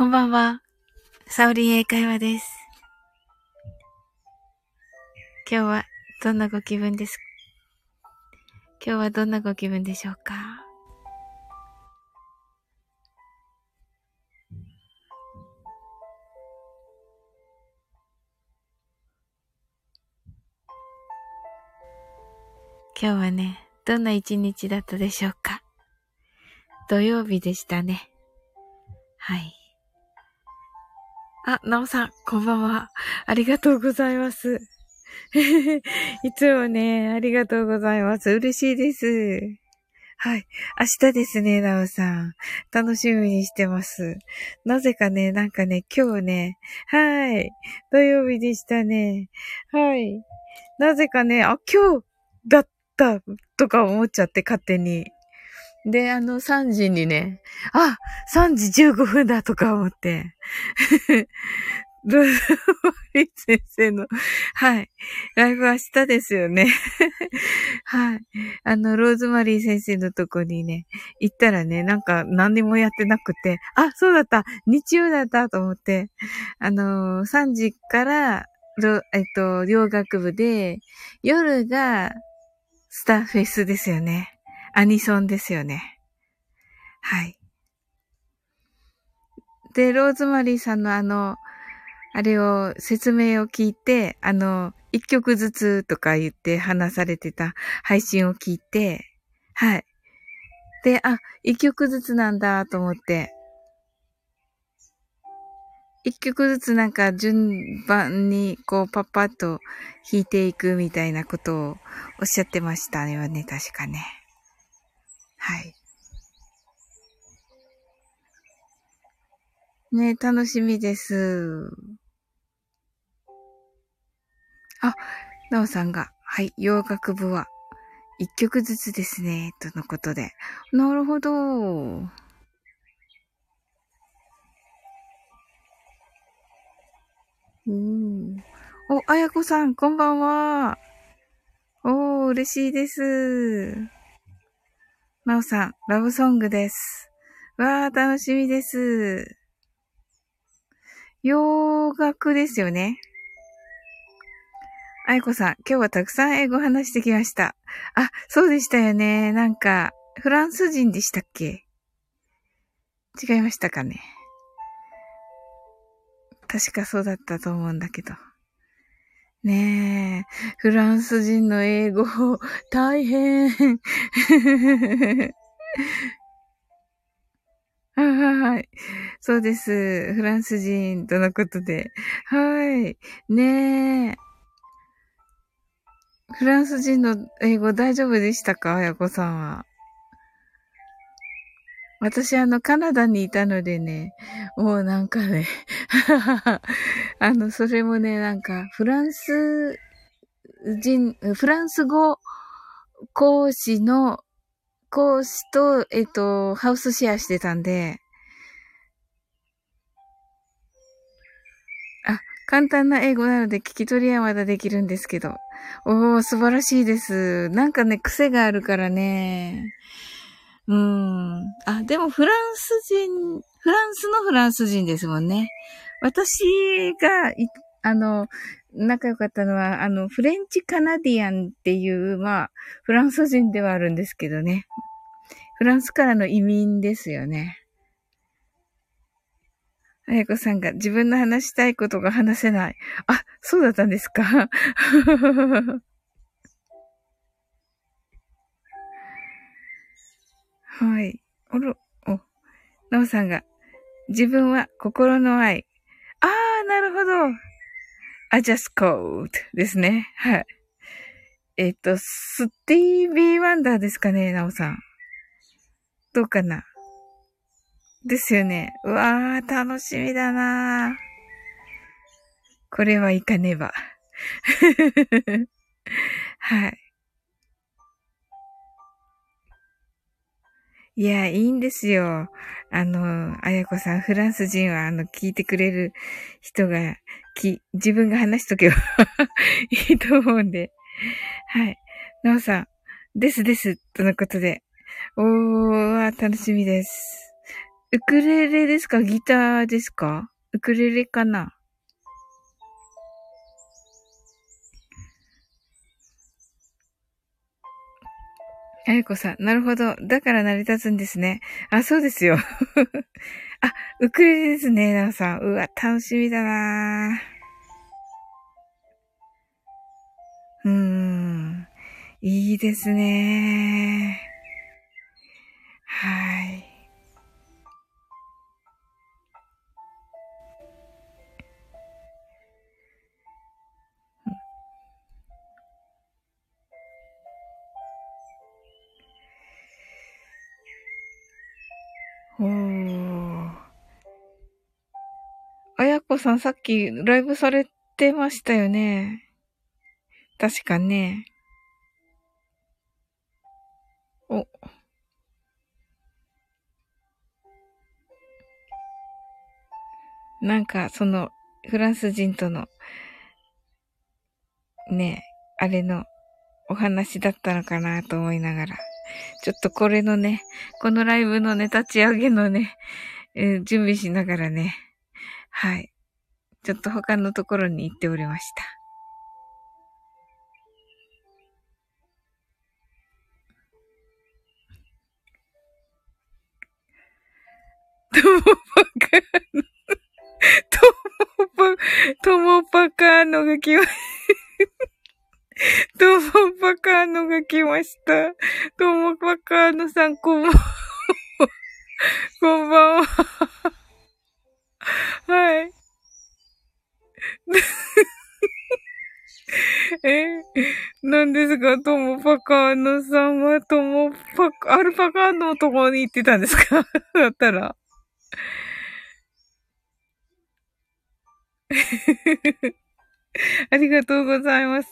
こんばんは。サオリン英会話です。今日はどんなご気分です？今日はどんなご気分でしょうか？今日はね、どんな一日だったでしょうか？土曜日でしたね。はい。あ、なおさん、こんばんは。ありがとうございます。いつもね、ありがとうございます。嬉しいです。はい。明日ですね、なおさん。楽しみにしてます。なぜかね、なんかね、今日ね、はい。土曜日でしたね。はい。なぜかね、あ、今日だったとか思っちゃって勝手に。で、あの3時にね、あ !3 時15分だとか思って。ローズマリー先生の、はい。ライブ明日ですよね。はい。あの、ローズマリー先生のとこにね、行ったらね、なんか何にもやってなくて、あ、そうだった日曜だったと思って、あのー、3時から、えっと、洋楽部で、夜がスターフェスですよね。アニソンですよね。はい。で、ローズマリーさんのあの、あれを、説明を聞いて、あの、一曲ずつとか言って話されてた配信を聞いて、はい。で、あ、一曲ずつなんだと思って、一曲ずつなんか順番にこうパッパッと弾いていくみたいなことをおっしゃってましたよね、確かね。はい。ね楽しみです。あ、なおさんが、はい、洋楽部は一曲ずつですね、とのことで。なるほど。うん。お、あやこさん、こんばんは。おー、嬉しいです。まおさん、ラブソングです。わー、楽しみです。洋楽ですよね。あやこさん、今日はたくさん英語話してきました。あ、そうでしたよね。なんか、フランス人でしたっけ？違いましたかね。確かそうだったと思うんだけど。ねえ、フランス人の英語、大変。はい。そうです。フランス人とのことで。はい。ねえ。フランス人の英語大丈夫でしたかあやこさんは？私、あの、カナダにいたのでね、もうなんかね あの、それもね、なんか、フランス人、フランス語講師の、講師と、えっと、ハウスシェアしてたんで、あ、簡単な英語なので聞き取りはまだできるんですけど。おー、素晴らしいです。なんかね、癖があるからね。うん。あ、でもフランス人、フランスのフランス人ですもんね。私が、あの、仲良かったのは、あの、フレンチカナディアンっていう、まあ、フランス人ではあるんですけどね。フランスからの移民ですよね。あやこさんが自分の話したいことが話せない。あ、そうだったんですかはい。おろ、お、なおさんが、自分は心の愛。あー、なるほど。I just called ですね。はい。えっ、と、スティービー・ワンダーですかね、なおさん。どうかなですよね。うわー、楽しみだなこれはいかねば。はい。いや、いいんですよ。あの、あやこさん、フランス人は、あの、聞いてくれる人が、き、自分が話しとけば いいと思うんで。はい。なおさん、ですです、とのことで。おー、楽しみです。ウクレレですか？ギターですか？ウクレレかな？あやこさん、なるほど。だから成り立つんですね。あ、そうですよ。あ、ウクレレですね、なおさん。うわ、楽しみだなうーん。いいですね。さんさっきライブされてましたよね。確かね。お。なんか、その、フランス人との、ね、あれのお話だったのかなと思いながら。ちょっとこれのね、このライブのね、立ち上げのね、えー、準備しながらね、はい。ちょっと他のところに行っておりました。ともパカーノ、ともパ、ともパカーノが来まトモパカーノが来ました。トモパカーノさん、こんばんは。こんばんは。はい。え、なんですがトモパカーノさんはトモパカ、アルパカーノのとこに行ってたんですか？だったら。ありがとうございます。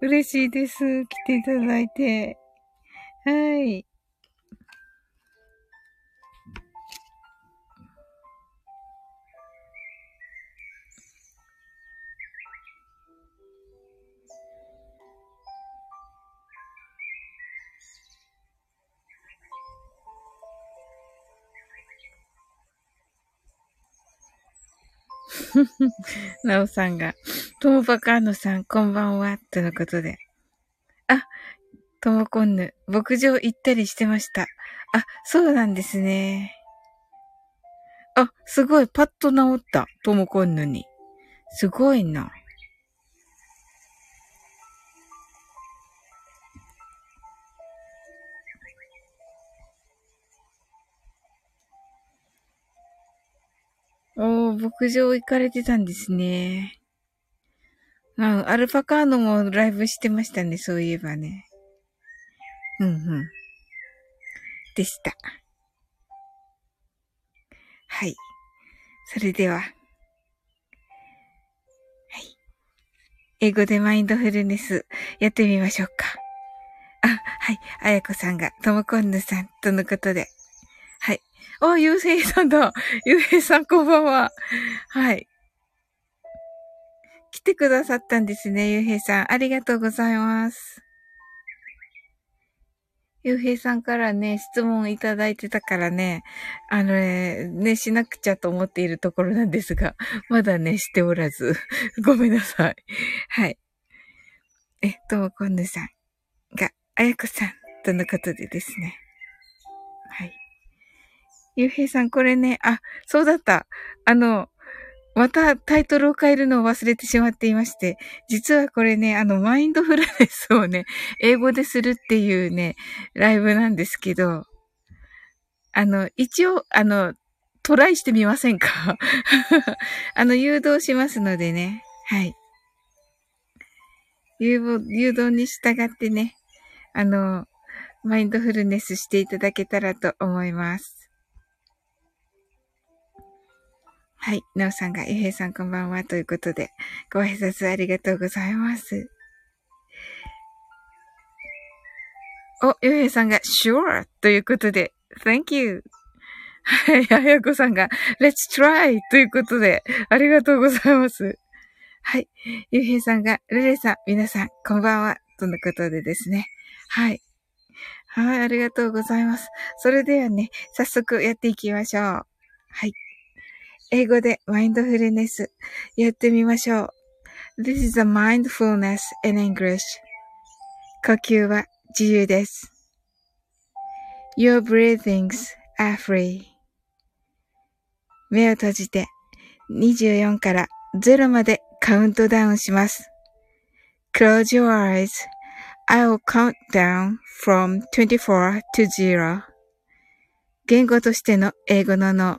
嬉しいです。来ていただいて。はい。なおさんが、ともばかのさん、こんばんは、とのことで。あ、ともこんぬ、牧場行ったりしてました。あ、そうなんですね。あ、すごい、パッと治った、ともこんぬに。すごいな。おー、牧場行かれてたんですね。あ、アルパカーノもライブしてましたね、そういえばね。うんうん。でした。はい。それでは。はい。英語でマインドフルネスやってみましょうか。あ、はい。あやこさんが、ともこんぬさんとのことで。あ、ゆうへいさんだ。ゆうへいさんこんばんは。はい。来てくださったんですね、ゆうへいさん。ありがとうございます。ゆうへいさんからね、質問いただいてたからね、あのね、ね、しなくちゃと思っているところなんですが、まだね、しておらず、ごめんなさい。はい。えっ、ともこんぬさんが、あやこさんとのことでですね。はい。ゆうへいさん、これね、あ、そうだった。あの、またタイトルを変えるのを忘れてしまっていまして、実はこれね、あの、マインドフルネスをね、英語でするっていうね、ライブなんですけど、あの、一応、あの、トライしてみませんか？あの、誘導しますのでね、はい。誘導、に従ってね、あの、マインドフルネスしていただけたらと思います。はい。なおさんが、ゆへいさんこんばんはということで、ご挨拶ありがとうございます。お、ゆへいさんが、sure! ということで、thank you! はい。あやこさんが、let's try! ということで、ありがとうございます。はい。ゆうへいさんが、ルレさん、皆さん、こんばんは。とのことでですね。はい。はい、ありがとうございます。それではね、早速やっていきましょう。はい。英語でマインドフルネスやってみましょう。This is a mindfulness in English. 呼吸は自由です。Your breathings are free. 目を閉じて24から0までカウントダウンします。Close your eyes.I'll count down from 24 to 0. 言語としての英語の脳、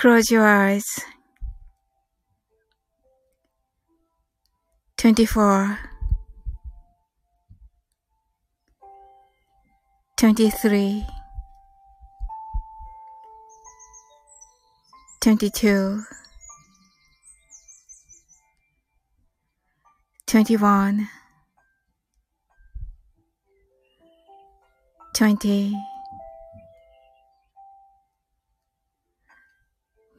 Close your eyes. 24 23 22 21 20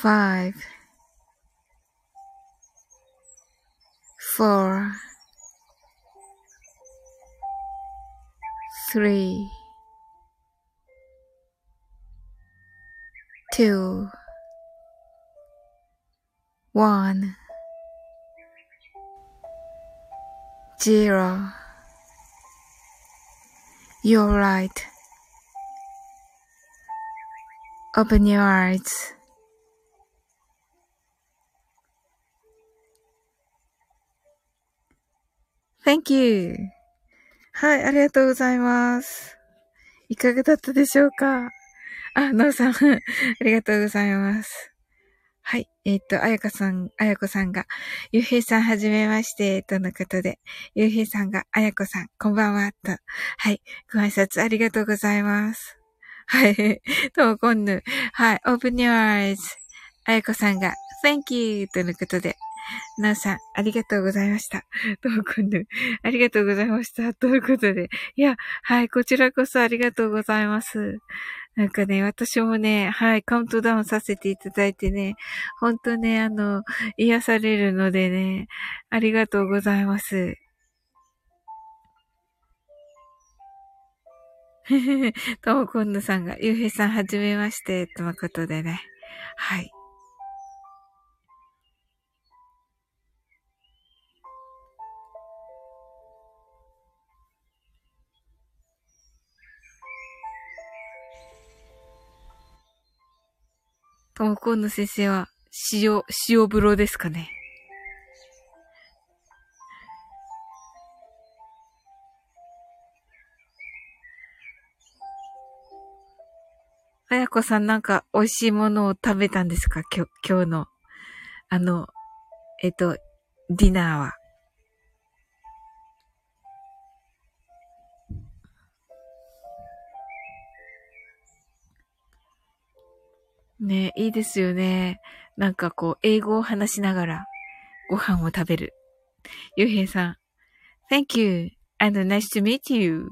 five, four, three, two, one. zero. You're right. Open your eyes. Thank you. はい、ありがとうございます。いかがだったでしょうか？あ、なおさん、ありがとうございます。はい。えっ、ー、と、あやかさん、あやこさんが、ゆうへいさんはじめまして、とのことで、ゆうへいさんが、あやこさん、こんばんは、と。はい。ご挨拶ありがとうございます。はい。ともこんぬ。はい。open your eyes. あやこさんが、thank you, とのことで、なおさん、ありがとうございました。ともこんぬ。ありがとうございました。ということで。いや、はい。こちらこそありがとうございます。なんかね、私もね、はい、カウントダウンさせていただいてね、ほんとね、あの、癒されるのでね、ありがとうございます。ともこんぬさんが、ゆうへいさんはじめまして、とのことでね。はい。ともこんの先生は、塩、塩風呂ですかね。あやこさんなんか美味しいものを食べたんですか？今日、今日の、あの、えっと、ディナーは。ねいいですよね。なんかこう、英語を話しながらご飯を食べる。ゆうへいさん。Thank you and nice to meet you.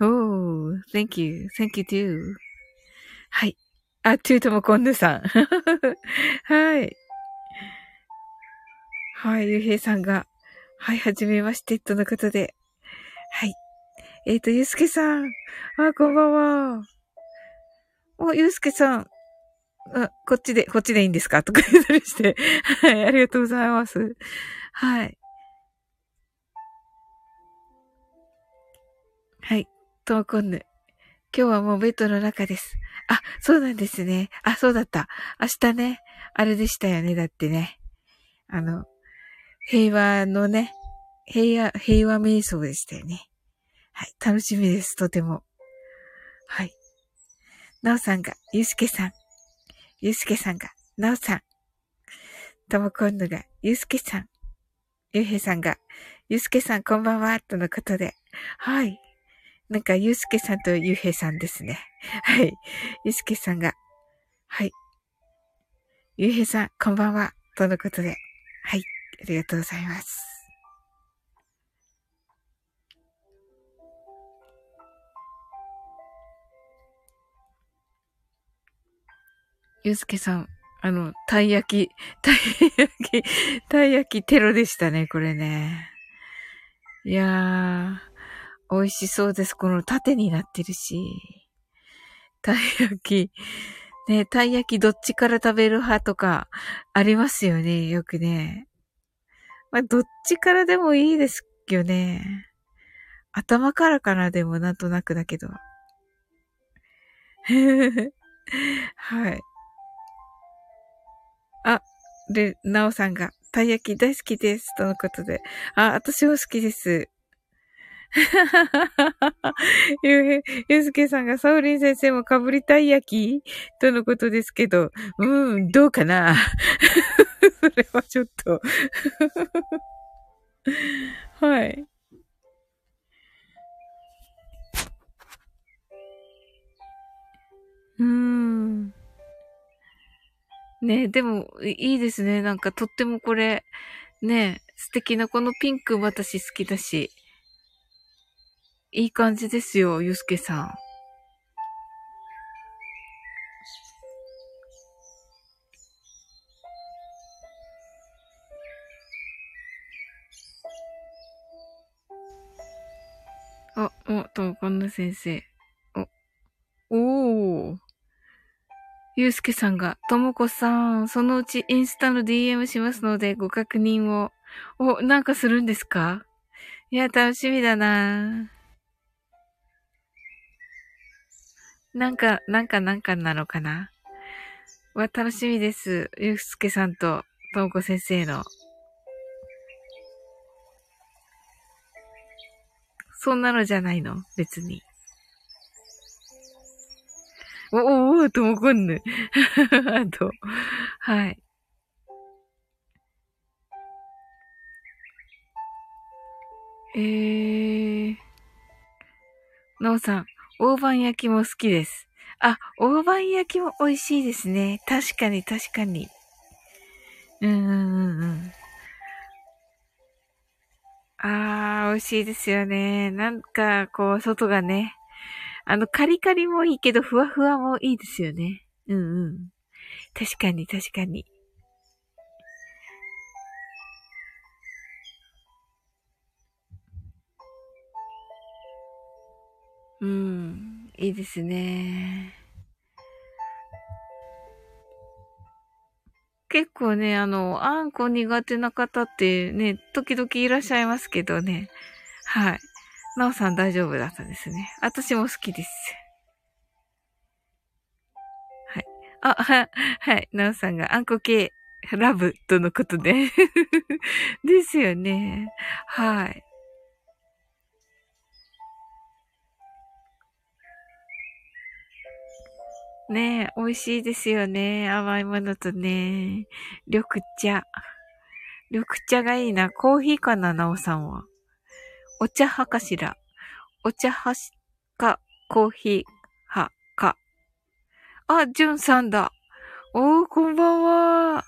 Oh, thank you. Thank you too. はい。あ、トゥートもコンヌさん。はい。はい、ゆうへいさんが。はい、はじめまして、とのことで。はい。えっ、ー、と、ゆうすけさん。あ、こんばんは。お、ゆうすけさん。あ、こっちで、こっちでいいんですか？とか言ったりして。はい、ありがとうございます。はい。はい、トーコンヌ。今日はもうベッドの中です。あ、そうなんですね。あ、そうだった。明日ね、あれでしたよね。だってね。あの、平和のね、平和、平和瞑想でしたよね。はい、楽しみです。とても。はい。なおさんが、ゆうすけさん。ゆうすけさんが、なおさん。ともこんぬが、ゆうすけさん。ゆうへいさんが、ゆうすけさんこんばんは、とのことで。はい。なんか、ゆうすけさんとゆうへいさんですね。はい。ゆうすけさんが、はい。ゆうへいさん、こんばんは、とのことで。はい。ありがとうございます。ゆうすけさん、あの、たい焼き、たい焼き、たい焼きテロでしたね、これね。いやー、美味しそうです。この縦になってるし。たい焼き。ね、たい焼きどっちから食べる派とかありますよね、よくね。まあ、どっちからでもいいですよね。頭からかな、でもなんとなくだけど。はい。あ、で、なおさんが、たい焼き大好きです。とのことで。あ、私も好きです。ゆう、ゆうすけさんがサウリン先生もかぶりたい焼き？とのことですけど、うん、どうかな？それはちょっと はい。うーん。ねでも、いいですね。なんかとってもこれ、ね素敵なこのピンク私好きだし。いい感じですよ、ゆうすけさん。あ、お、と、こんな先生。お、おー。ゆうすけさんが、ともこさん、そのうちインスタの DM しますのでご確認を。お、なんかするんですか？いや、楽しみだななんか、なんかなんかなのかな？わ、楽しみです。ゆうすけさんと、ともこ先生の。そんなのじゃないの？別に。お、お、お、ともこんぬ。あと、はい。えー、なおさん、大判焼きも好きです。あ、大判焼きも美味しいですね。確かに、確かに。うんうんうんうん。あー、美味しいですよね。なんか、こう、外がね、あの、カリカリもいいけど、ふわふわもいいですよね。うんうん。確かに、確かに。うん、いいですね。結構ね、あの、あんこ苦手な方ってね、時々いらっしゃいますけどね。はい。なおさん大丈夫だったんですね。私も好きです。はい。あ、は、はい。なおさんがあんこ系ラブとのことで ですよね。はい。ねえ、美味しいですよね。甘いものとね。緑茶。緑茶がいいな。コーヒーかな、なおさんは。お茶派かしら？お茶派か、コーヒー派か？あ、じゅんさんだ。おー、こんばんは。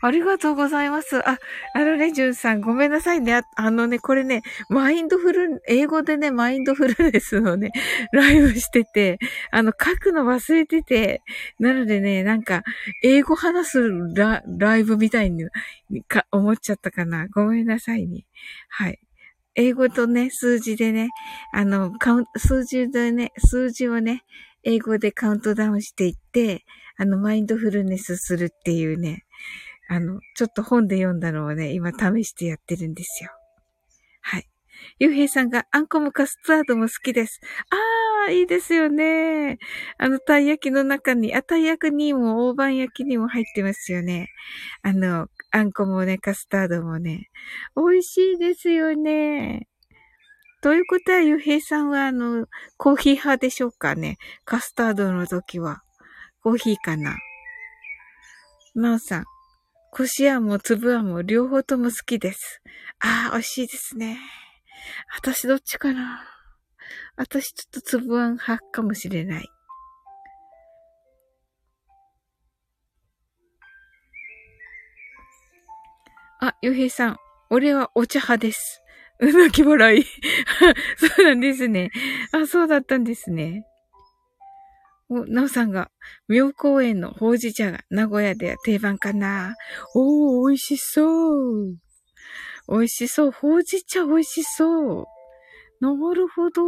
ありがとうございます。あ、あのね、じゅんさん、ごめんなさいね。ああのね、これね、マインドフル、英語でね、マインドフルネスのね、ライブしてて、あの、書くの忘れてて、なのでね、なんか、英語話すラライブみたいにか思っちゃったかな。ごめんなさいね。はい。英語とね、数字でね、あの、カウン数字でね、数字をね、英語でカウントダウンしていって、あの、マインドフルネスするっていうね、あの、ちょっと本で読んだのをね、今試してやってるんですよ。はい。ゆうへいさんがあんこもカスタードも好きです。ああ、いいですよね。あの、たい焼きの中に、あ、たい焼きにも大判焼きにも入ってますよね。あの、あんこもね、カスタードもね。美味しいですよね。ということは、ゆうへいさんは、あの、コーヒー派でしょうかね。カスタードの時は。コーヒーかな。なおさん。こしあんも粒あんも両方とも好きです。ああ、美味しいですね。私どっちかな私ちょっと粒あん派かもしれない。あ、ゆうへいさん。俺はお茶派です。うなき笑い。そうなんですね。あ、そうだったんですね。お、なおさんが、妙高園のほうじ茶が名古屋では定番かな。おー、美味しそう。美味しそう。ほうじ茶美味しそう。なるほど。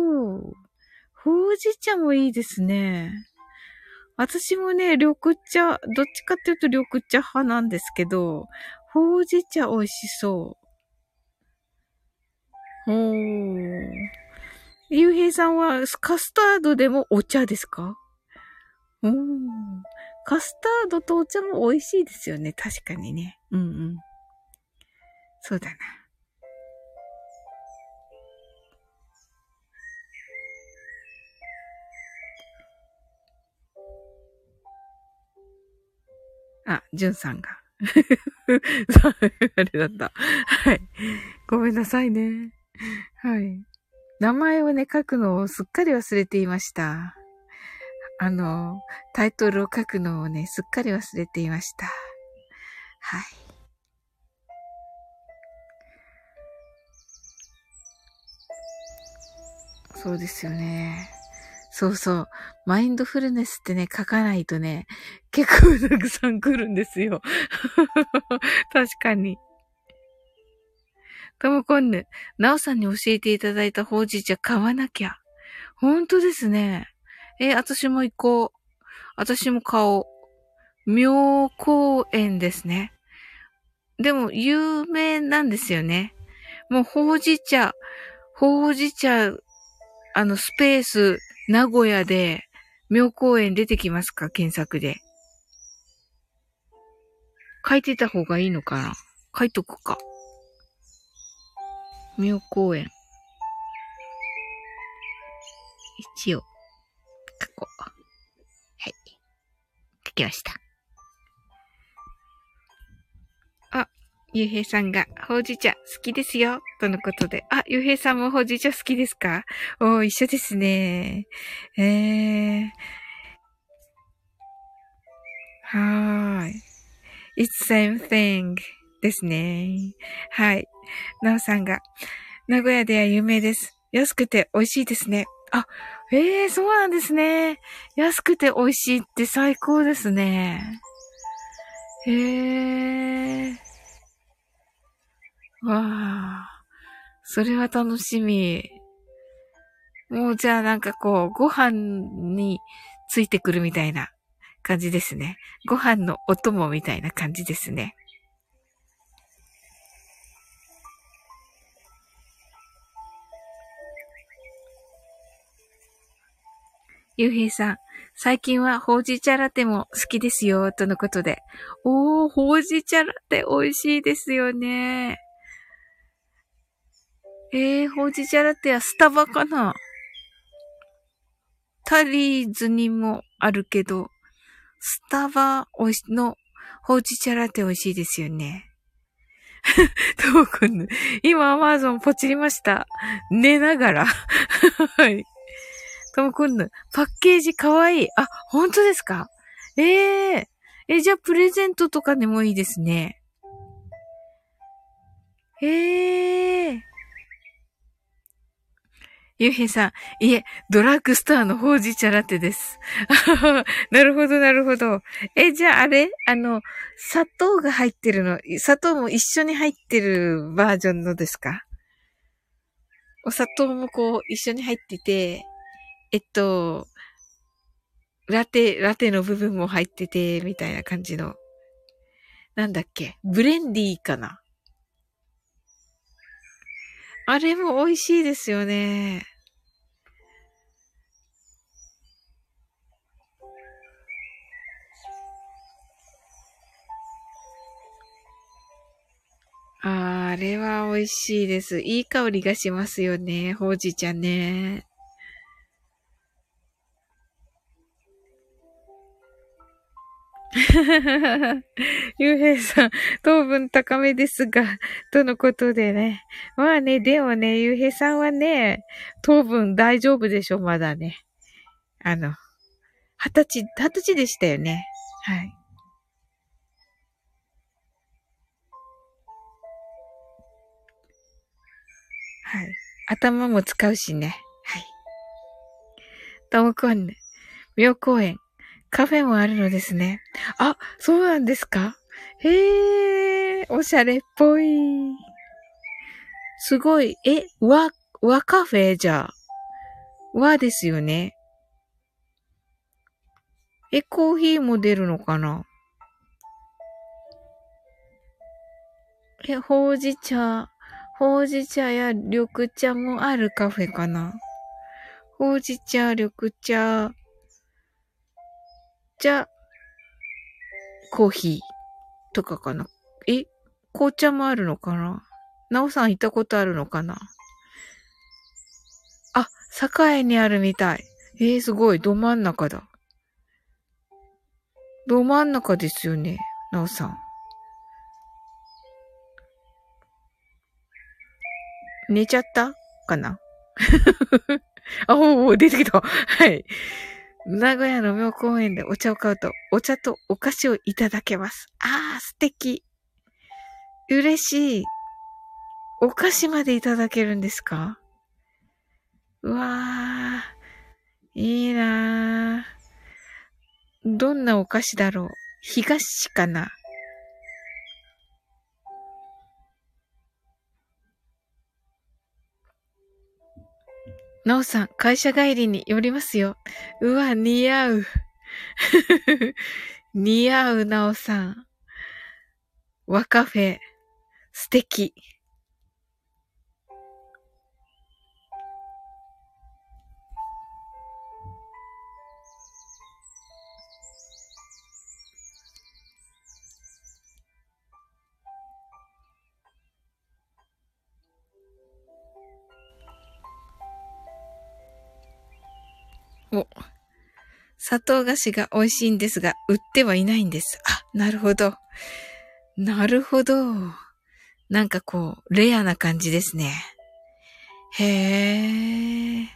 ほうじ茶もいいですね。私もね、緑茶、どっちかっていうと緑茶派なんですけど、ほうじ茶美味しそう。おー。ゆうへいさんはカスタードでもお茶ですか？うん。カスタードとお茶も美味しいですよね。確かにね。うんうん。そうだな。あ、じゅんさんが。あれだった。はい。ごめんなさいね。はい。名前をね、書くのをすっかり忘れていました。あの、タイトルを書くのをね、すっかり忘れていました。はい。そうですよね。そうそう。マインドフルネスってね、書かないとね、結構たくさん来るんですよ。確かに。ともこんぬ、なおさんに教えていただいたほうじ茶買わなきゃ。ほんとですね。えー、私も行こう。私も買おう。妙公園ですね。でも、有名なんですよね。もう、ほうじ茶、ほうじ茶、あの、スペース、名古屋で、妙公園出てきますか？検索で。書いてた方がいいのかな？書いとくか。妙公園。一応。書こう。はい。書きました。ゆうへいさんが、ほうじ茶好きですよ。とのことで。あ、ゆうへいさんもほうじ茶好きですか？おー、一緒ですね。えー。はーい。It's same thing ですね。はい。なおさんが、名古屋では有名です。安くて美味しいですね。あ、ええー、そうなんですね。安くて美味しいって最高ですね。へえー。わあ。それは楽しみ。もうじゃあなんかこう、ご飯についてくるみたいな感じですね。ご飯のお供みたいな感じですね。ゆうへいさん、最近はほうじ茶ラテも好きですよ、とのことで。おー、ほうじ茶ラテ美味しいですよね。えー、ほうじ茶ラテはスタバかな？タリーズにもあるけど、スタバのほうじ茶ラテ美味しいですよね。ともくん、今アマゾンポチりました。寝ながら。はい。ともくん、パッケージかわいい。あ、本当ですか？ええー、え、じゃあプレゼントとかでもいいですね。ええー。ゆうへいさん、いえ、ドラッグストアのほうじ茶ラテです。なるほど、なるほど。え、じゃああれあの、砂糖が入ってるの、砂糖も一緒に入ってるバージョンのですか？お砂糖もこう、一緒に入ってて、えっと、ラテ、ラテの部分も入ってて、みたいな感じの。なんだっけ？ブレンディーかな？あれも美味しいですよね。あああれは美味しいです。いい香りがしますよね。ほうじ茶ね。ゆうへいさん、糖分高めですが、とのことでね。まあね、でもね、ゆうへいさんはね、糖分大丈夫でしょ、まだね。あの、二十歳、二十歳でしたよね。はい。はい。頭も使うしね。はい。ともこんね。妙公園。カフェもあるのですね。あ、そうなんですか？へえ、おしゃれっぽい。すごい。え、和、和カフェじゃ。和ですよね。え、コーヒーも出るのかな？え、ほうじ茶、ほうじ茶や緑茶もあるカフェかな？ほうじ茶、緑茶、茶、コーヒーとかかな。え？紅茶もあるのかな？なおさん行ったことあるのかな？あ、栄にあるみたい。えー、すごい。ど真ん中だ。ど真ん中ですよね。なおさん。寝ちゃったかな？あ、おお、出てきた。はい。名古屋の妙公園でお茶を買うと、お茶とお菓子をいただけます。ああ、素敵。嬉しい。お菓子までいただけるんですか？うわあ、いいなー。どんなお菓子だろう？東かな？なおさん、会社帰りに寄りますよ。うわ、似合う。似合う、なおさん。和カフェ、素敵。お、砂糖菓子が美味しいんですが、売ってはいないんです。あ、なるほど。なるほど。なんかこう、レアな感じですね。へえ。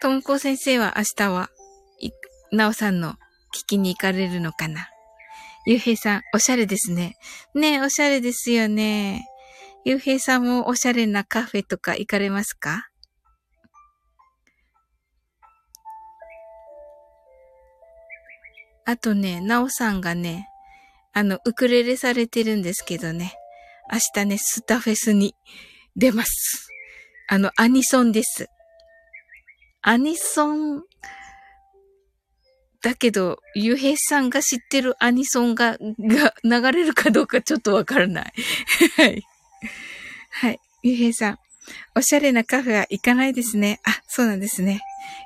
ともこ先生は明日はなおさんの聞きに行かれるのかな？ゆうへいさん、おしゃれですね。ねえ、おしゃれですよね。ゆうへいさんもおしゃれなカフェとか行かれますか？あとね、なおさんがね、あの、ウクレレされてるんですけどね。明日ね、スタフェスに出ます。あの、アニソンです。アニソンだけど、ゆうへいさんが知ってるアニソンが、が流れるかどうかちょっとわからない。はい。はい。ゆうへいさん。おしゃれなカフェは行かないですね。あ、そうなんですね。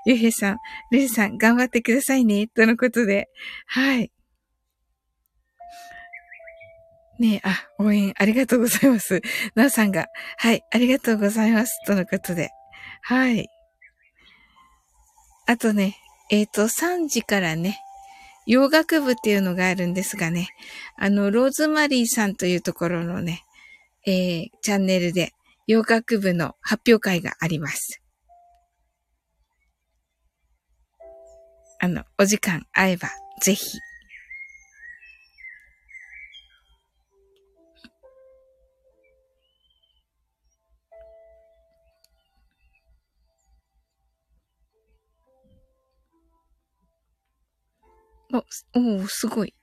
ゆうへいさん、ルルさん、頑張ってくださいね。とのことで。はい。ねえ、あ、応援ありがとうございます。なおさんが、はい、ありがとうございます。とのことで。はい。あとね、えっ、ー、と、3時からね、洋楽部っていうのがあるんですがね、あの、ローズマリーさんというところのね、えー、チャンネルで洋楽部の発表会があります。あの、お時間合えば、ぜひ。お、おすごい。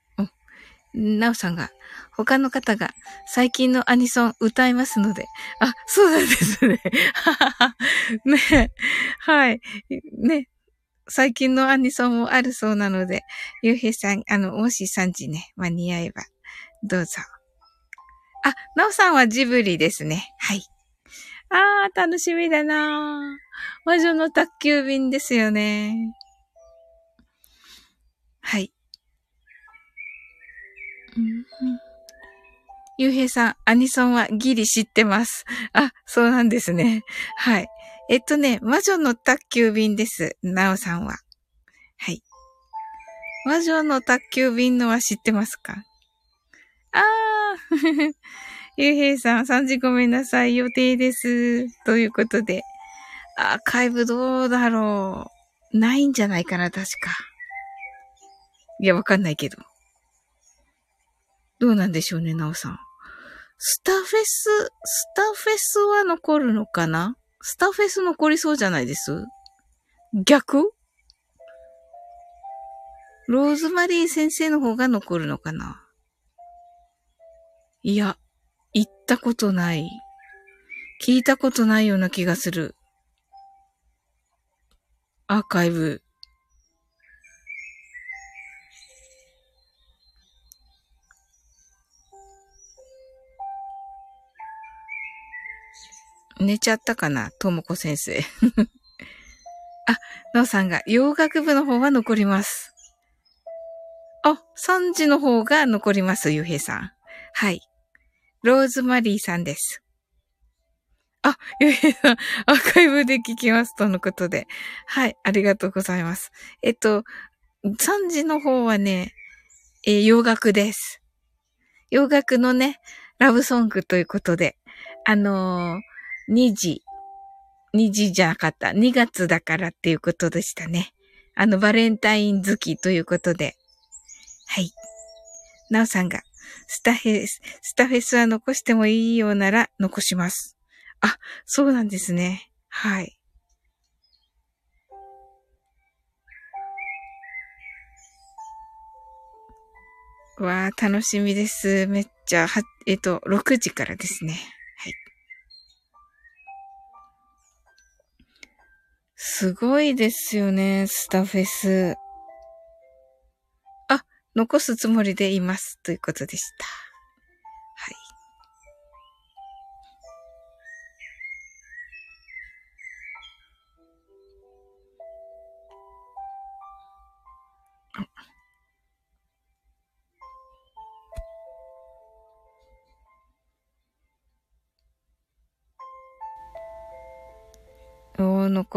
なおさんが、他の方が最近のアニソン歌いますので。あ、そうなんですね。ねはい。ね。最近のアニソンもあるそうなので、ゆうへいさん、あの、もし3時ね、間に合えば、どうぞ。あ、なおさんはジブリですね。はい。あー、楽しみだな魔女の宅急便ですよね。はい。ゆうへいさん、アニソンはギリ知ってます。あ、そうなんですね。はい。えっとね、魔女の宅急便です。なおさんは。はい。魔女の宅急便のは知ってますか？あー。ゆうへいさん、3時ごめんなさい。予定です。ということで。アーカイブどうだろう。ないんじゃないかな、確か。いや、わかんないけど。どうなんでしょうね、なおさん。スタフェス、スタフェスは残るのかな？スタフェス残りそうじゃないです？逆？ローズマリー先生の方が残るのかな？いや、行ったことない。聞いたことないような気がする。アーカイブ。寝ちゃったかな？ともこ先生。あ、なおさんが洋楽部の方は残ります。あ、3時の方が残ります、ゆうへいさん。はい。ローズマリーさんです。あ、ゆうへいさん、アーカイブで聞きます、とのことで。はい、ありがとうございます。えっと、3時の方はね、えー、洋楽です。洋楽のね、ラブソングということで、あのー、2時、2時じゃなかった。2月だからっていうことでしたね。あの、バレンタイン好きということで。はい。なおさんが、スタフェス、スタフェスは残してもいいようなら残します。あ、そうなんですね。はい。わあ、楽しみです。めっちゃ、は、えっと、6時からですね。すごいですよね、スタフェス。あ、残すつもりでいます。ということでした。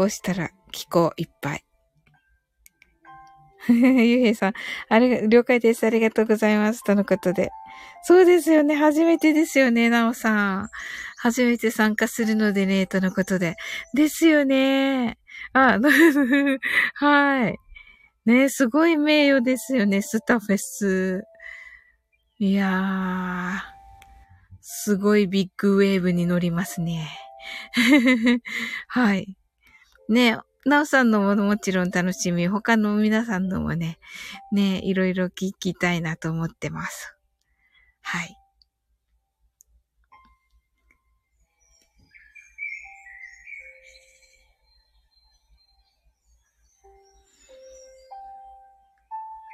を残したら聞こう、いっぱい。ゆうへいさん、あれが、了解です。ありがとうございます。とのことで。そうですよね。初めてですよね、なおさん。初めて参加するのでね、とのことで。ですよね。あ、はい。ね、すごい名誉ですよね、スタフェス。いやー、すごいビッグウェーブに乗りますね。はい。ねなおさんのももちろん楽しみ、他の皆さんのもね、ねいろいろ聞きたいなと思ってます。はい。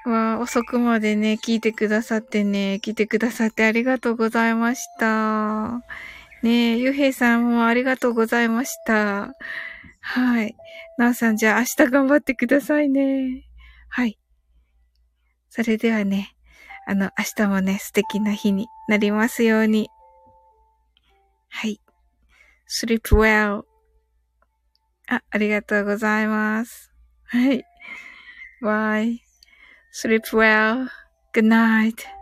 わあ、遅くまでね、聞いてくださってね、聞いてくださってありがとうございました。ねえ、ゆうへいさんもありがとうございました。はい。なおさん、じゃあ明日頑張ってくださいね。はい。それではね、あの、明日もね、素敵な日になりますように。はい。sleep well. あ、ありがとうございます。はい。bye. sleep well. good night.